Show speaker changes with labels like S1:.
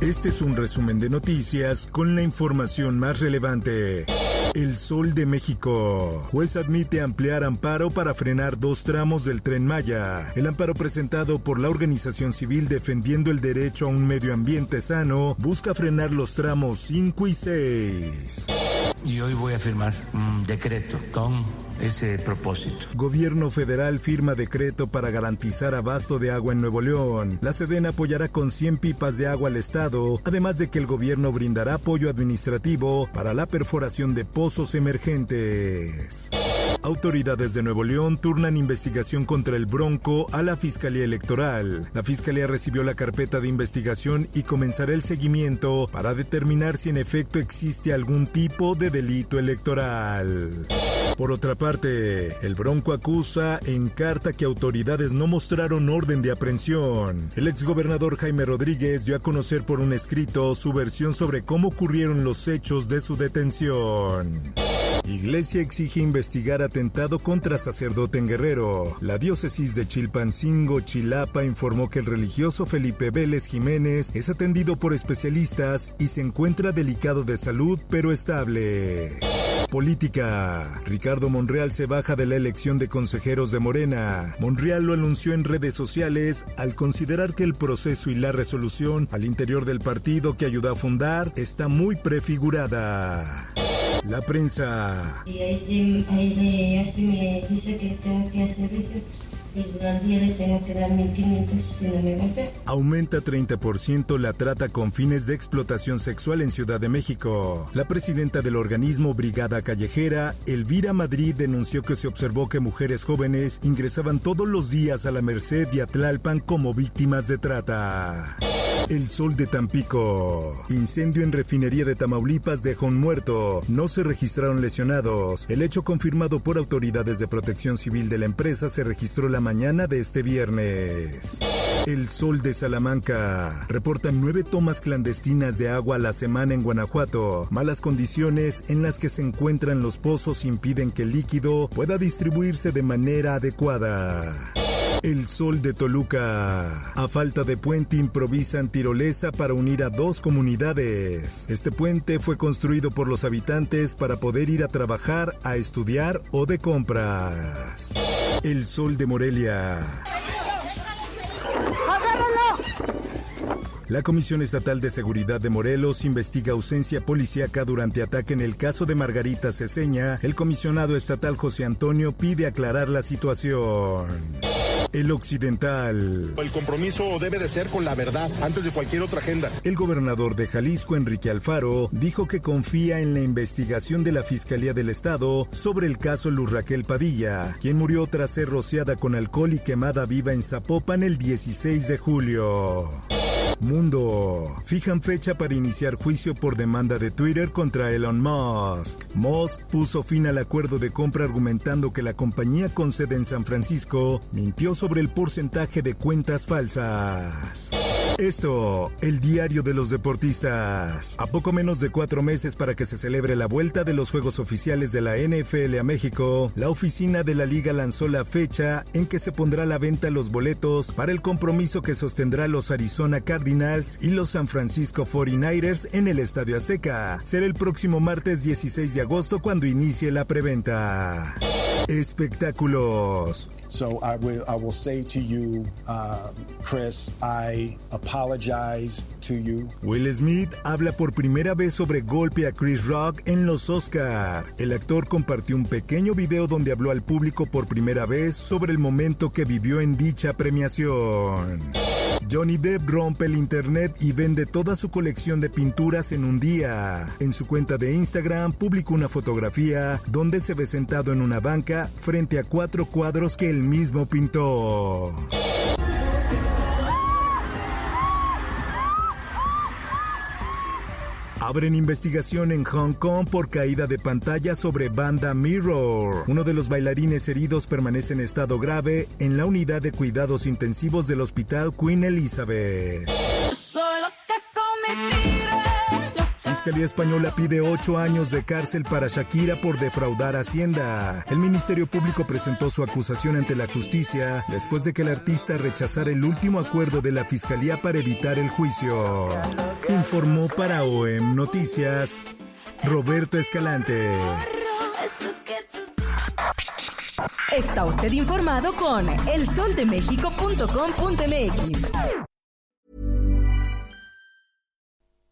S1: Este es un resumen de noticias con la información más relevante. El Sol de México. Juez admite ampliar amparo para frenar dos tramos del tren Maya. El amparo presentado por la organización civil defendiendo el derecho a un medio ambiente sano busca frenar los tramos 5 y 6.
S2: Y hoy voy a firmar un decreto con ese propósito.
S1: Gobierno federal firma decreto para garantizar abasto de agua en Nuevo León. La Sedena apoyará con 100 pipas de agua al Estado, además de que el gobierno brindará apoyo administrativo para la perforación de pozos emergentes. Autoridades de Nuevo León turnan investigación contra el Bronco a la Fiscalía Electoral. La Fiscalía recibió la carpeta de investigación y comenzará el seguimiento para determinar si en efecto existe algún tipo de delito electoral. Por otra parte, el Bronco acusa en carta que autoridades no mostraron orden de aprehensión. El exgobernador Jaime Rodríguez dio a conocer por un escrito su versión sobre cómo ocurrieron los hechos de su detención. Iglesia exige investigar atentado contra sacerdote en Guerrero. La diócesis de Chilpancingo, Chilapa, informó que el religioso Felipe Vélez Jiménez es atendido por especialistas y se encuentra delicado de salud pero estable. Política. Ricardo Monreal se baja de la elección de consejeros de Morena. Monreal lo anunció en redes sociales al considerar que el proceso y la resolución al interior del partido que ayudó a fundar está muy prefigurada. La prensa.
S3: Y ahí, me dice que tengo que hacer eso. Y al día le tengo que dar 1.500 si no me golpea.
S1: Aumenta 30% la trata con fines de explotación sexual en Ciudad de México. La presidenta del organismo Brigada Callejera, Elvira Madrid, denunció que se observó que mujeres jóvenes ingresaban todos los días a la Merced y a Tlalpan como víctimas de trata. El sol de Tampico. Incendio en refinería de Tamaulipas dejó un muerto. No se registraron lesionados. El hecho confirmado por autoridades de protección civil de la empresa se registró la mañana de este viernes. El Sol de Salamanca. Reportan nueve tomas clandestinas de agua a la semana en Guanajuato. Malas condiciones en las que se encuentran los pozos impiden que el líquido pueda distribuirse de manera adecuada. El Sol de Toluca. A falta de puente improvisan tirolesa para unir a dos comunidades. Este puente fue construido por los habitantes para poder ir a trabajar, a estudiar o de compras. El Sol de Morelia. La Comisión Estatal de Seguridad de Morelos investiga ausencia policíaca durante ataque en el caso de Margarita Ceseña. El comisionado estatal José Antonio pide aclarar la situación. El Occidental.
S4: El compromiso debe de ser con la verdad antes de cualquier otra agenda.
S1: El gobernador de Jalisco, Enrique Alfaro, dijo que confía en la investigación de la Fiscalía del Estado sobre el caso Luz Raquel Padilla, quien murió tras ser rociada con alcohol y quemada viva en Zapopan el 16 de julio. Mundo. Fijan fecha para iniciar juicio por demanda de Twitter contra Elon Musk. Musk puso fin al acuerdo de compra argumentando que la compañía con sede en San Francisco mintió sobre el porcentaje de cuentas falsas. Esto, el diario de los deportistas. A poco menos de cuatro meses para que se celebre la vuelta de los Juegos Oficiales de la NFL a México, la oficina de la liga lanzó la fecha en que se pondrá a la venta los boletos para el compromiso que sostendrá los Arizona Cardinals y los San Francisco 49ers en el Estadio Azteca. Será el próximo martes 16 de agosto cuando inicie la preventa. Espectáculos.
S5: So I will, I will say to you, uh, Chris, I apologize to you.
S1: Will Smith habla por primera vez sobre golpe a Chris Rock en los Oscar. El actor compartió un pequeño video donde habló al público por primera vez sobre el momento que vivió en dicha premiación. Johnny Depp rompe el internet y vende toda su colección de pinturas en un día. En su cuenta de Instagram publicó una fotografía donde se ve sentado en una banca frente a cuatro cuadros que él mismo pintó. Abren investigación en Hong Kong por caída de pantalla sobre banda Mirror. Uno de los bailarines heridos permanece en estado grave en la unidad de cuidados intensivos del hospital Queen Elizabeth. Fiscalía Española pide ocho años de cárcel para Shakira por defraudar Hacienda. El Ministerio Público presentó su acusación ante la justicia después de que el artista rechazara el último acuerdo de la Fiscalía para evitar el juicio. Informó para OEM Noticias Roberto Escalante.
S6: Está usted informado con elsoldemexico.com.mx.